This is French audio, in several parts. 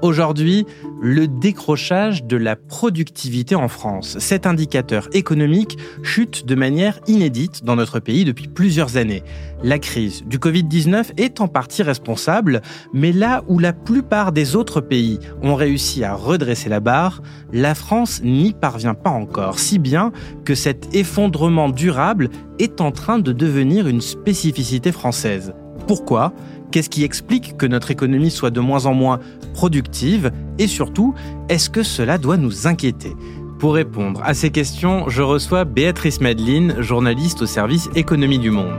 Aujourd'hui, le décrochage de la productivité en France. Cet indicateur économique chute de manière inédite dans notre pays depuis plusieurs années. La crise du Covid-19 est en partie responsable, mais là où la plupart des autres pays ont réussi à redresser la barre, la France n'y parvient pas encore, si bien que cet effondrement durable est en train de devenir une spécificité française. Pourquoi? Qu'est-ce qui explique que notre économie soit de moins en moins productive Et surtout, est-ce que cela doit nous inquiéter? Pour répondre à ces questions, je reçois Béatrice Madeline, journaliste au service Économie du Monde.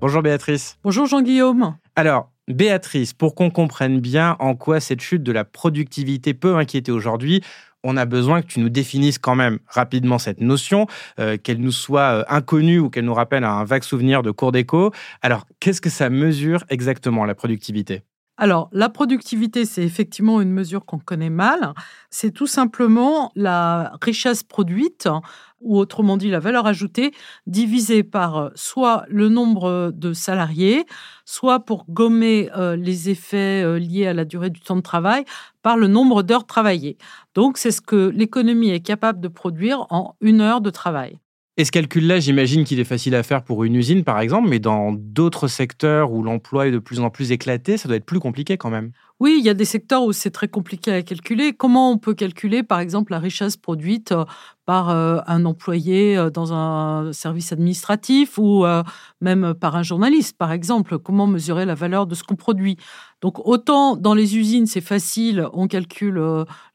Bonjour Béatrice. Bonjour Jean-Guillaume. Alors, Béatrice, pour qu'on comprenne bien en quoi cette chute de la productivité peut inquiéter aujourd'hui, on a besoin que tu nous définisses quand même rapidement cette notion, euh, qu'elle nous soit euh, inconnue ou qu'elle nous rappelle un vague souvenir de cours d'éco. Alors, qu'est-ce que ça mesure exactement, la productivité? Alors, la productivité, c'est effectivement une mesure qu'on connaît mal. C'est tout simplement la richesse produite, ou autrement dit la valeur ajoutée, divisée par euh, soit le nombre de salariés, soit pour gommer euh, les effets euh, liés à la durée du temps de travail, par le nombre d'heures travaillées. Donc, c'est ce que l'économie est capable de produire en une heure de travail. Et ce calcul-là, j'imagine qu'il est facile à faire pour une usine, par exemple, mais dans d'autres secteurs où l'emploi est de plus en plus éclaté, ça doit être plus compliqué quand même. Oui, il y a des secteurs où c'est très compliqué à calculer. Comment on peut calculer, par exemple, la richesse produite euh, par euh, un employé euh, dans un service administratif ou même par un journaliste, par exemple? Comment mesurer la valeur de ce qu'on produit? Donc, autant dans les usines, c'est facile, on calcule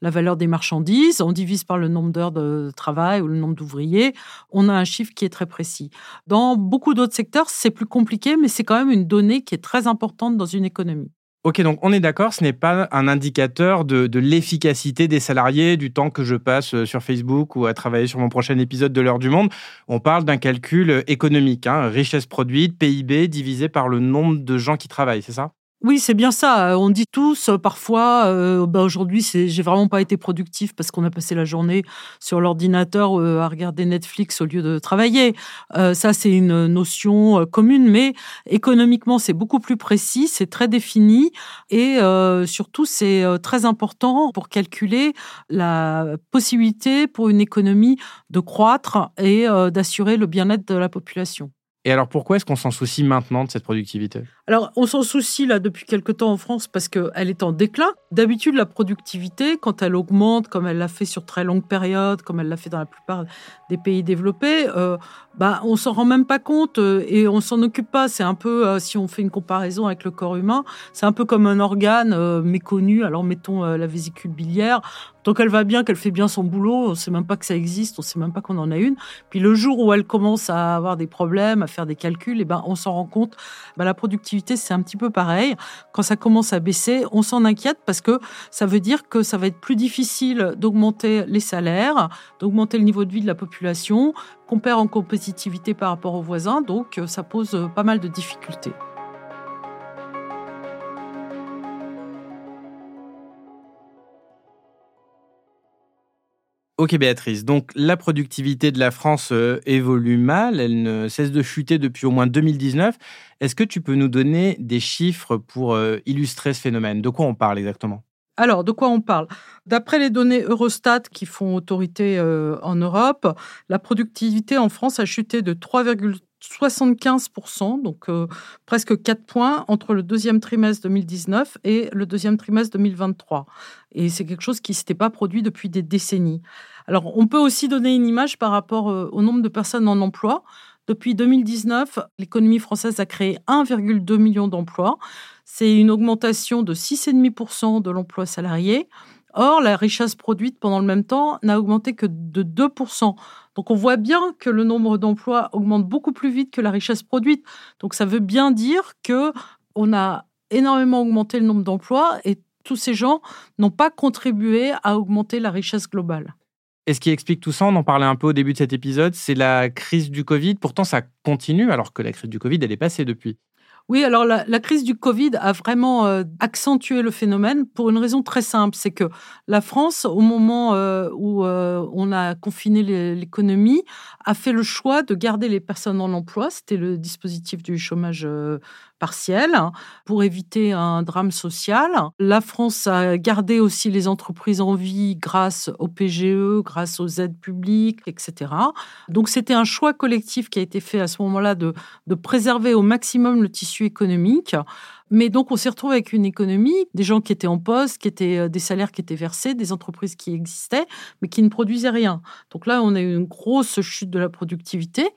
la valeur des marchandises, on divise par le nombre d'heures de travail ou le nombre d'ouvriers, on a un chiffre qui est très précis. Dans beaucoup d'autres secteurs, c'est plus compliqué, mais c'est quand même une donnée qui est très importante dans une économie. Ok, donc on est d'accord, ce n'est pas un indicateur de, l'efficacité des salariés, du temps que je passe euh, sur Facebook ou à travailler sur mon prochain épisode de l'heure du monde. On parle d'un calcul euh, économique, hein, richesse produite, PIB divisé par le nombre de gens qui travaillent, c'est ça? Oui, c'est bien ça. On dit tous euh, parfois, euh, bah aujourd'hui, j'ai vraiment pas été productif parce qu'on a passé la journée sur l'ordinateur euh, à regarder Netflix au lieu de travailler. ça, c'est une notion commune, mais économiquement, c'est beaucoup plus précis, c'est très défini et surtout, c'est très important pour calculer la possibilité pour une économie de croître et d'assurer le bien-être de la population. Et alors pourquoi est-ce qu'on s'en soucie maintenant de cette productivité? Alors on s'en soucie là depuis quelque temps en France parce qu'elle est en déclin. D'habitude la productivité, quand elle augmente comme elle l'a fait sur très longue période, comme elle l'a fait dans la plupart des pays développés, euh, bah, on s'en rend même pas compte euh, et on s'en occupe pas. C'est un peu, euh, si on fait une comparaison avec le corps humain, c'est un peu comme un organe euh, méconnu. Alors mettons la vésicule biliaire. Tant qu'elle va bien, qu'elle fait bien son boulot, on sait même pas que ça existe, on sait même pas qu'on en a une. Puis le jour où elle commence à avoir des problèmes, à faire des calculs, et eh ben on s'en rend compte. Ben, la productivité c'est un petit peu pareil. Quand ça commence à baisser, on s'en inquiète parce que ça veut dire que ça va être plus difficile d'augmenter les salaires, d'augmenter le niveau de vie de la population, qu'on perd en compétitivité par rapport aux voisins, donc euh, ça pose pas mal de difficultés. Ok Béatrice, donc la productivité de la France euh, évolue mal, elle ne cesse de chuter depuis au moins 2019. Est-ce que tu peux nous donner des chiffres pour illustrer ce phénomène? De quoi on parle exactement? Alors, de quoi on parle? D'après les données Eurostat qui font autorité euh, en Europe, la productivité en France a chuté de 3,75%, donc euh, presque 4 points, entre le deuxième trimestre 2019 et le deuxième trimestre 2023. Et c'est quelque chose qui ne s'était pas produit depuis des décennies. Alors, on peut aussi donner une image par rapport euh, au nombre de personnes en emploi. Depuis 2019, l'économie française a créé 1,2 million d'emplois. C'est une augmentation de 6,5% de l'emploi salarié. Or, la richesse produite pendant le même temps n'a augmenté que de 2%. Donc, on voit bien que le nombre d'emplois augmente beaucoup plus vite que la richesse produite. Donc, ça veut bien dire que on a énormément augmenté le nombre d'emplois et tous ces gens n'ont pas contribué à augmenter la richesse globale. Et ce qui explique tout ça, on en parlait un peu au début de cet épisode, c'est la crise du Covid. Pourtant, ça continue alors que la crise du Covid, elle est passée depuis. Oui, alors la, crise du Covid a vraiment euh, accentué le phénomène pour une raison très simple, c'est que la France, au moment euh, où euh, on a confiné l'économie, a fait le choix de garder les personnes en emploi. C'était le dispositif du chômage partiel hein, pour éviter un drame social. La France a gardé aussi les entreprises en vie grâce au PGE, grâce aux aides publiques, etc. Donc c'était un choix collectif qui a été fait à ce moment-là de préserver au maximum le tissu économique. Mais donc, on s'est retrouvé avec une économie, des gens qui étaient en poste, qui étaient euh, des salaires qui étaient versés, des entreprises qui existaient, mais qui ne produisaient rien. Donc là, on a eu une grosse chute de la productivité.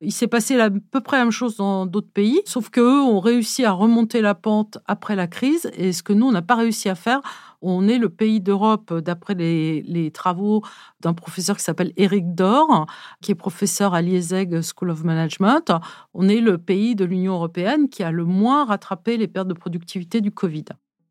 Il s'est passé à peu près la même chose dans d'autres pays, sauf qu'eux ont réussi à remonter la pente après la crise, et ce que nous, on n'a pas réussi à faire on est le pays d'Europe, d'après les, travaux d'un professeur qui s'appelle Eric Dor, qui est professeur à l'IESEG School of Management. On est le pays de l'Union européenne qui a le moins rattrapé les de productivité du Covid.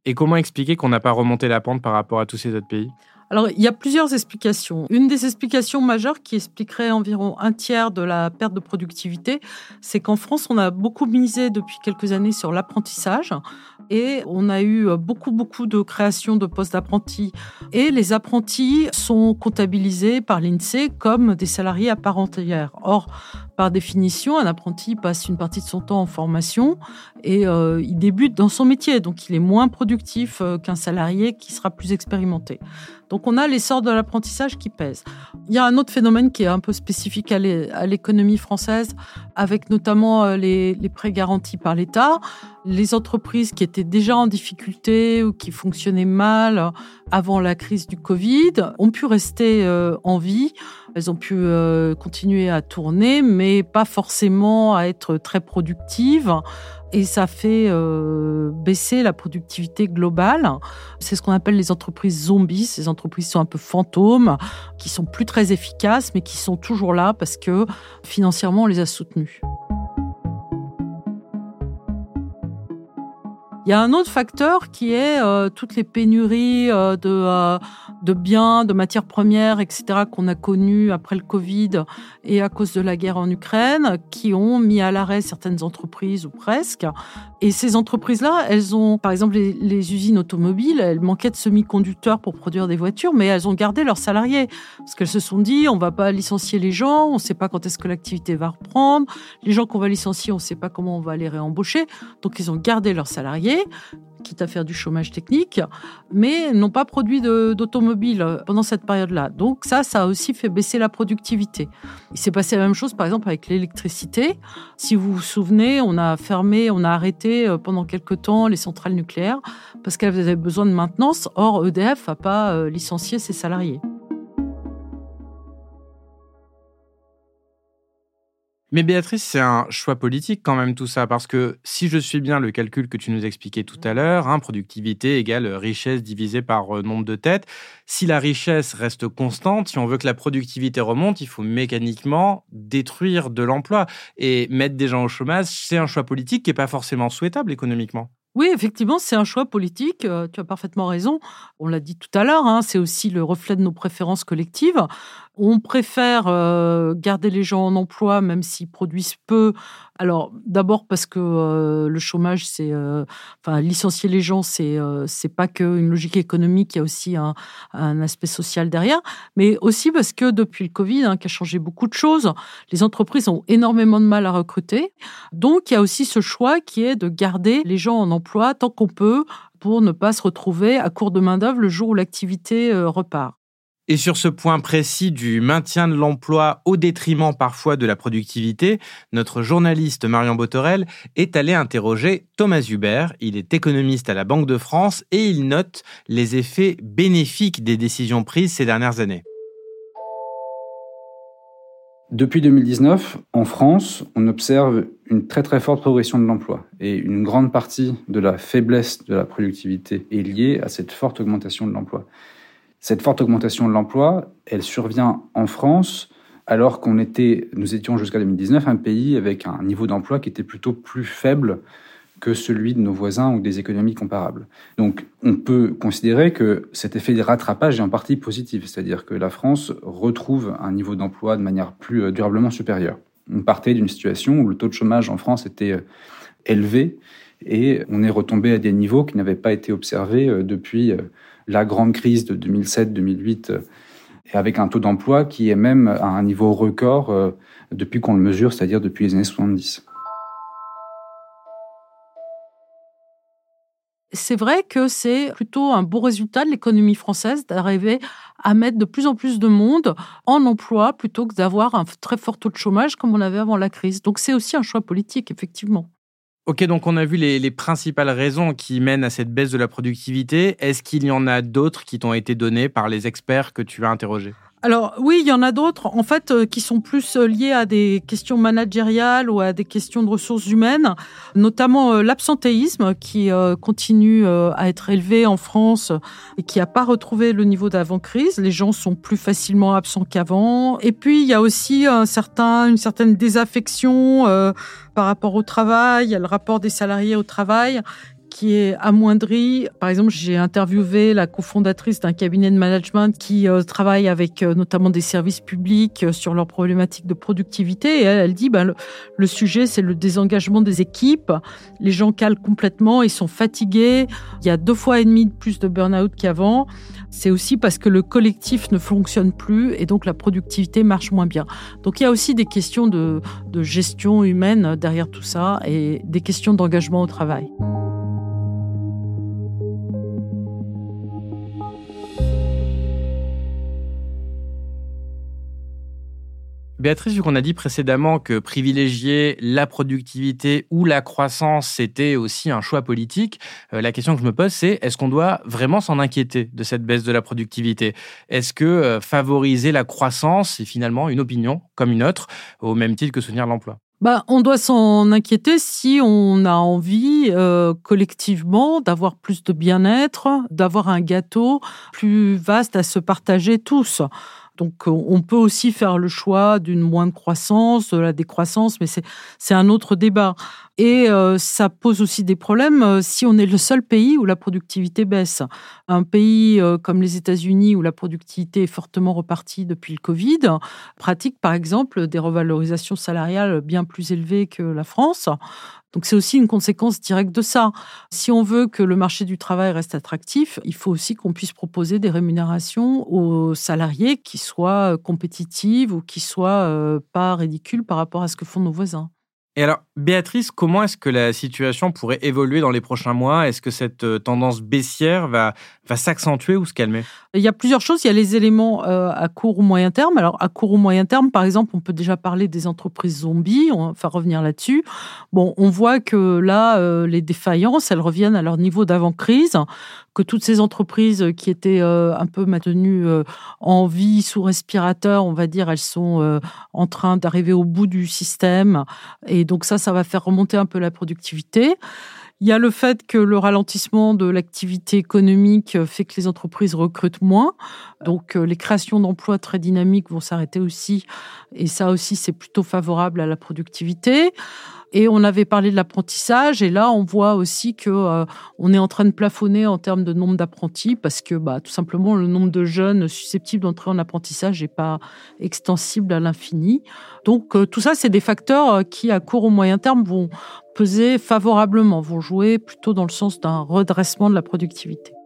Et comment expliquer qu'on n'a pas remonté la pente par rapport à tous ces autres pays? Alors, il y a plusieurs explications. Une des explications majeures qui expliquerait environ un tiers de la perte de productivité, c'est qu'en France, on a beaucoup misé depuis quelques années sur l'apprentissage et on a eu beaucoup, beaucoup de créations de postes d'apprentis. Et les apprentis sont comptabilisés par l'INSEE comme des salariés à part entière. Or, par définition, un apprenti passe une partie de son temps en formation et euh, il débute dans son métier, donc il est moins productif euh, qu'un salarié qui sera plus expérimenté. Donc on a l'essor de l'apprentissage qui pèse. Il y a un autre phénomène qui est un peu spécifique à l'économie française, avec notamment euh, les, les prêts garantis par l'État. Les entreprises qui étaient déjà en difficulté ou qui fonctionnaient mal avant la crise du Covid ont pu rester en vie elles ont pu euh, continuer à tourner, mais pas forcément à être très productives. Et ça fait euh, baisser la productivité globale. C'est ce qu'on appelle les entreprises zombies. Ces entreprises sont un peu fantômes, qui sont plus très efficaces, mais qui sont toujours là parce que financièrement, on les a soutenues. Il y a un autre facteur qui est euh, toutes les pénuries euh, de, euh, de biens, de matières premières, etc., qu'on a connues après le Covid et à cause de la guerre en Ukraine, qui ont mis à l'arrêt certaines entreprises ou presque. Et ces entreprises-là, elles ont, par exemple, les, usines automobiles, elles manquaient de semi-conducteurs pour produire des voitures, mais elles ont gardé leurs salariés. Parce qu'elles se sont dit, on va pas licencier les gens, on ne sait pas quand est-ce que l'activité va reprendre, les gens qu'on va licencier, on ne sait pas comment on va les réembaucher, donc ils ont gardé leurs salariés quitte à faire du chômage technique, mais n'ont pas produit d'automobile pendant cette période-là. Donc ça, ça a aussi fait baisser la productivité. Il s'est passé la même chose, par exemple, avec l'électricité. Si vous vous souvenez, on a fermé, on a arrêté euh, pendant quelque temps les centrales nucléaires parce qu'elles avaient besoin de maintenance. Or, EDF n'a pas euh, licencié ses salariés. Mais Béatrice, c'est un choix politique quand même tout ça, parce que si je suis bien le calcul que tu nous expliquais tout à l'heure, hein, productivité égale richesse divisée par euh, nombre de têtes, si la richesse reste constante, si on veut que la productivité remonte, il faut mécaniquement détruire de l'emploi. Et mettre des gens au chômage, c'est un choix politique qui n'est pas forcément souhaitable économiquement. Oui, effectivement, c'est un choix politique. Euh, tu as parfaitement raison. On l'a dit tout à l'heure, hein, c'est aussi le reflet de nos préférences collectives. On préfère euh, garder les gens en emploi, même s'ils produisent peu. Alors, d'abord parce que euh, le chômage, c'est, enfin, licencier les gens, c'est, c'est pas qu'une logique économique, il y a aussi un, aspect social derrière, mais aussi parce que depuis le Covid, hein, qui a changé beaucoup de choses, les entreprises ont énormément de mal à recruter. Donc, il y a aussi ce choix qui est de garder les gens en emploi tant qu'on peut pour ne pas se retrouver à court de main-d'œuvre le jour où l'activité euh, repart. Et sur ce point précis du maintien de l'emploi au détriment parfois de la productivité, notre journaliste Marion Botorel est allé interroger Thomas Hubert. Il est économiste à la Banque de France et il note les effets bénéfiques des décisions prises ces dernières années. Depuis 2019, en France, on observe une très très forte progression de l'emploi et une grande partie de la faiblesse de la productivité est liée à cette forte augmentation de l'emploi. Cette forte augmentation de l'emploi, elle survient en France alors qu'on était, nous étions jusqu'à 2019 un pays avec un niveau d'emploi qui était plutôt plus faible que celui de nos voisins ou des économies comparables. Donc on peut considérer que cet effet de rattrapage est en partie positif, c'est-à-dire que la France retrouve un niveau d'emploi de manière plus euh, durablement supérieure. On partait d'une situation où le taux de chômage en France était euh, élevé et on est retombé à des niveaux qui n'avaient pas été observés euh, depuis la grande crise de 2007-2008 euh, et avec un taux d'emploi qui est même à un niveau record depuis qu'on le mesure, c'est-à-dire depuis les années 70. C'est vrai que c'est plutôt un beau résultat de l'économie française d'arriver à mettre de plus en plus de monde en emploi plutôt que d'avoir un très fort taux de chômage comme on avait avant la crise. Donc c'est aussi un choix politique, effectivement. Ok, donc on a vu les, principales raisons qui mènent à cette baisse de la productivité. Est-ce qu'il y en a d'autres qui t'ont été données par les experts que tu as interrogés? Alors oui, il y en a d'autres, en fait, euh, qui sont plus euh, liées à des questions managériales ou à des questions de ressources humaines, notamment euh, l'absentéisme qui continue à être élevé en France et qui n'a pas retrouvé le niveau d'avant-crise. Les gens sont plus facilement absents qu'avant. Et puis, il y a aussi un certain, une certaine désaffection par rapport au travail, le rapport des salariés au travail qui est amoindri. Par exemple, j'ai interviewé la cofondatrice d'un cabinet de management qui euh, travaille avec euh, notamment des services publics euh, sur leurs problématiques de productivité. Elle, dit, ben, le, sujet, c'est le désengagement des équipes. Les gens calent complètement, ils sont fatigués. Il y a deux fois et demi de plus de burn-out qu'avant. C'est aussi parce que le collectif ne fonctionne plus et donc la productivité marche moins bien. Donc il y a aussi des questions de gestion humaine derrière tout ça et des questions d'engagement au travail. Béatrice, vu qu'on a dit précédemment que privilégier la productivité ou la croissance, c'était aussi un choix politique, euh, la question que je me pose, c'est est-ce qu'on doit vraiment s'en inquiéter de cette baisse de la productivité? Est-ce que euh, favoriser la croissance, c'est finalement une opinion comme une autre, au même titre que soutenir l'emploi? Bah, on doit s'en inquiéter si on a envie euh, collectivement d'avoir plus de bien-être, d'avoir un gâteau plus vaste à se partager tous. Donc, on peut aussi faire le choix d'une moindre croissance, de la décroissance, mais c'est un autre débat. Et euh, ça pose aussi des problèmes euh, si on est le seul pays où la productivité baisse. Un pays euh, comme les États-Unis où la productivité est fortement repartie depuis le Covid pratique par exemple des revalorisations salariales bien plus élevées que la France. Donc c'est aussi une conséquence directe de ça. Si on veut que le marché du travail reste attractif, il faut aussi qu'on puisse proposer des rémunérations aux salariés qui soient compétitives ou qui soient pas ridicules par rapport à ce que font nos voisins. Et alors, Béatrice, comment est-ce que la situation pourrait évoluer dans les prochains mois? Est-ce que cette euh, tendance baissière va, va s'accentuer ou se calmer? Il y a plusieurs choses. Il y a les éléments euh, à court ou moyen terme. Alors, à court ou moyen terme, par exemple, on peut déjà parler des entreprises zombies. On va revenir là-dessus. Bon, on voit que là, euh, les défaillances, elles reviennent à leur niveau d'avant-crise, que toutes ces entreprises qui étaient un peu maintenues en vie sous respirateur, on va dire, elles sont en train d'arriver au bout du système. Et donc ça, ça va faire remonter un peu la productivité. Il y a le fait que le ralentissement de l'activité économique fait que les entreprises recrutent moins. Donc euh, les créations d'emplois très dynamiques vont s'arrêter aussi. Et ça aussi, c'est plutôt favorable à la productivité. Et on avait parlé de l'apprentissage, et là, on voit aussi que euh, on est en train de plafonner en termes de nombre d'apprentis, parce que bah, tout simplement, le nombre de jeunes susceptibles d'entrer en apprentissage n'est pas extensible à l'infini. Donc, euh, tout ça, c'est des facteurs euh, qui, à court ou moyen terme, vont peser favorablement, vont jouer plutôt dans le sens d'un redressement de la productivité.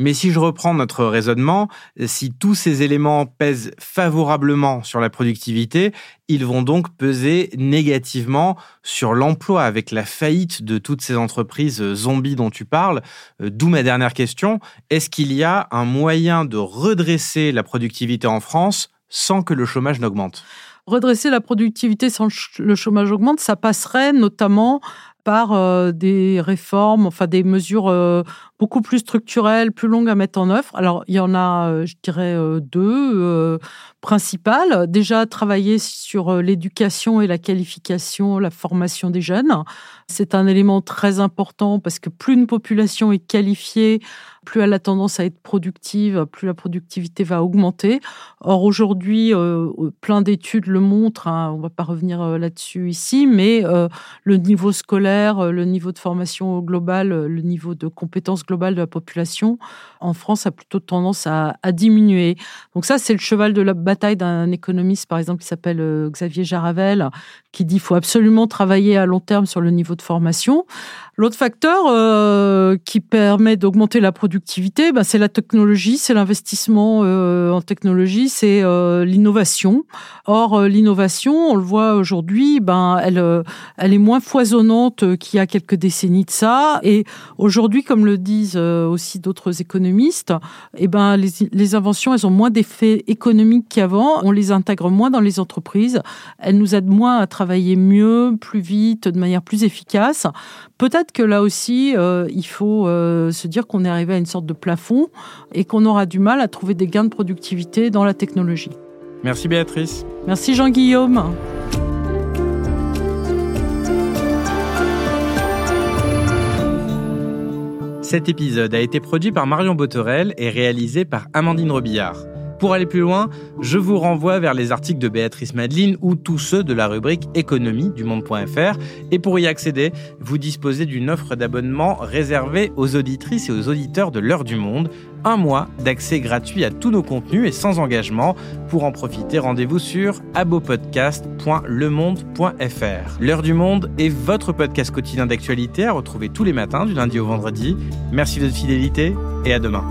Mais si je reprends notre raisonnement, si tous ces éléments pèsent favorablement sur la productivité, ils vont donc peser négativement sur l'emploi avec la faillite de toutes ces entreprises zombies dont tu parles. Euh, d'où ma dernière question. Est-ce qu'il y a un moyen de redresser la productivité en France sans que le chômage n'augmente? Redresser la productivité sans que le chômage augmente, ça passerait notamment par euh, des réformes, enfin des mesures euh, beaucoup plus structurelles, plus longues à mettre en œuvre. Alors, il y en a, euh, je dirais, deux principales. Déjà, travailler sur l'éducation et la qualification, la formation des jeunes. C'est un élément très important parce que plus une population est qualifiée, plus elle a tendance à être productive, plus la productivité va augmenter. Or aujourd'hui, euh, plein d'études le montrent, hein, on ne va pas revenir euh, là-dessus ici, mais euh, le niveau scolaire, le niveau de formation globale, le niveau de compétences globales de la population en France a plutôt tendance à, diminuer. Donc ça, c'est le cheval de la bataille d'un économiste, par exemple, qui s'appelle Xavier Jaravel, qui dit qu'il faut absolument travailler à long terme sur le niveau de formation. L'autre facteur euh, qui permet d'augmenter la productivité, ben, c'est la technologie, c'est l'investissement euh, en technologie, c'est euh, l'innovation. Or, l'innovation, on le voit aujourd'hui, ben, elle, elle est moins foisonnante qu'il y a quelques décennies de ça. Et aujourd'hui, comme le disent aussi d'autres économistes, eh ben, les, les inventions, elles ont moins d'effets économiques qu'avant. On les intègre moins dans les entreprises. Elles nous aident moins à travailler mieux, plus vite, de manière plus efficace. Peut-être que là aussi, euh, il faut euh, se dire qu'on est arrivé à une sorte de plafond et qu'on aura du mal à trouver des gains de productivité dans la technologie. Merci Béatrice. Merci Jean-Guillaume. Cet épisode a été produit par Marion Botorel et réalisé par Amandine Robillard. Pour aller plus loin, je vous renvoie vers les articles de Béatrice Madeline ou tous ceux de la rubrique économie du monde.fr. Et pour y accéder, vous disposez d'une offre d'abonnement réservée aux auditrices et aux auditeurs de l'heure du monde. Un mois d'accès gratuit à tous nos contenus et sans engagement. Pour en profiter, rendez-vous sur abopodcast.lemonde.fr. L'heure du monde est votre podcast quotidien d'actualité à retrouver tous les matins du lundi au vendredi. Merci de votre fidélité et à demain.